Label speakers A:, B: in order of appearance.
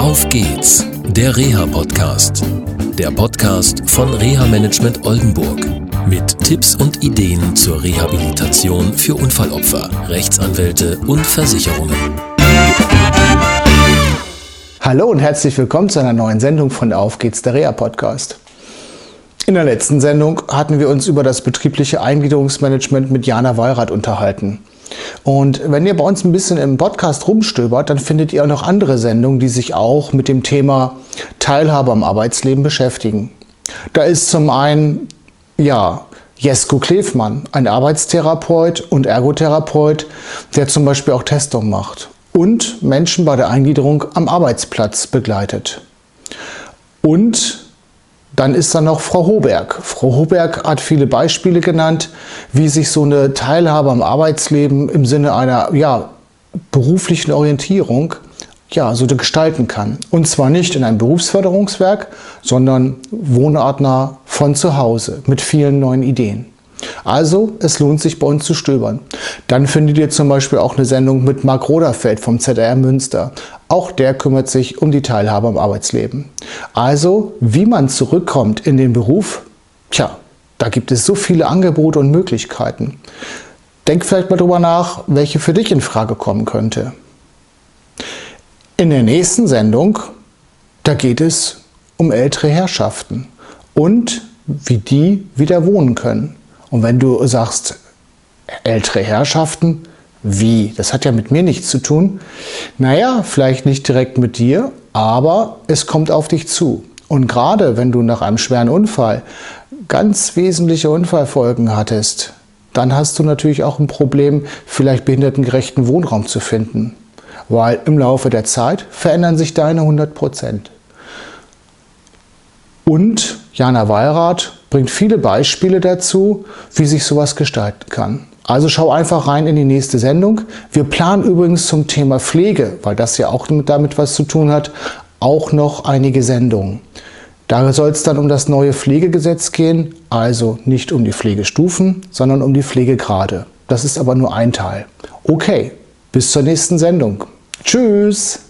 A: Auf geht's, der Reha-Podcast. Der Podcast von Reha Management Oldenburg. Mit Tipps und Ideen zur Rehabilitation für Unfallopfer, Rechtsanwälte und Versicherungen.
B: Hallo und herzlich willkommen zu einer neuen Sendung von Auf geht's, der Reha-Podcast. In der letzten Sendung hatten wir uns über das betriebliche Eingliederungsmanagement mit Jana Wallrath unterhalten. Und wenn ihr bei uns ein bisschen im Podcast rumstöbert, dann findet ihr auch noch andere Sendungen, die sich auch mit dem Thema Teilhabe am Arbeitsleben beschäftigen. Da ist zum einen, ja, Jesko Klefmann, ein Arbeitstherapeut und Ergotherapeut, der zum Beispiel auch Testung macht und Menschen bei der Eingliederung am Arbeitsplatz begleitet. Und dann ist da noch Frau Hoberg. Frau Hoberg hat viele Beispiele genannt, wie sich so eine Teilhabe am Arbeitsleben im Sinne einer ja, beruflichen Orientierung ja, so gestalten kann. Und zwar nicht in einem Berufsförderungswerk, sondern wohnartnah von zu Hause mit vielen neuen Ideen. Also, es lohnt sich bei uns zu stöbern. Dann findet ihr zum Beispiel auch eine Sendung mit Marc Roderfeld vom ZR Münster. Auch der kümmert sich um die Teilhabe am Arbeitsleben. Also, wie man zurückkommt in den Beruf, tja, da gibt es so viele Angebote und Möglichkeiten. Denk vielleicht mal drüber nach, welche für dich in Frage kommen könnte. In der nächsten Sendung, da geht es um ältere Herrschaften und wie die wieder wohnen können. Und wenn du sagst, ältere Herrschaften, wie? Das hat ja mit mir nichts zu tun. Naja, vielleicht nicht direkt mit dir, aber es kommt auf dich zu. Und gerade wenn du nach einem schweren Unfall ganz wesentliche Unfallfolgen hattest, dann hast du natürlich auch ein Problem, vielleicht behindertengerechten Wohnraum zu finden. Weil im Laufe der Zeit verändern sich deine 100 Prozent. Und Jana Wallrath bringt viele Beispiele dazu, wie sich sowas gestalten kann. Also schau einfach rein in die nächste Sendung. Wir planen übrigens zum Thema Pflege, weil das ja auch damit was zu tun hat, auch noch einige Sendungen. Da soll es dann um das neue Pflegegesetz gehen, also nicht um die Pflegestufen, sondern um die Pflegegrade. Das ist aber nur ein Teil. Okay, bis zur nächsten Sendung. Tschüss!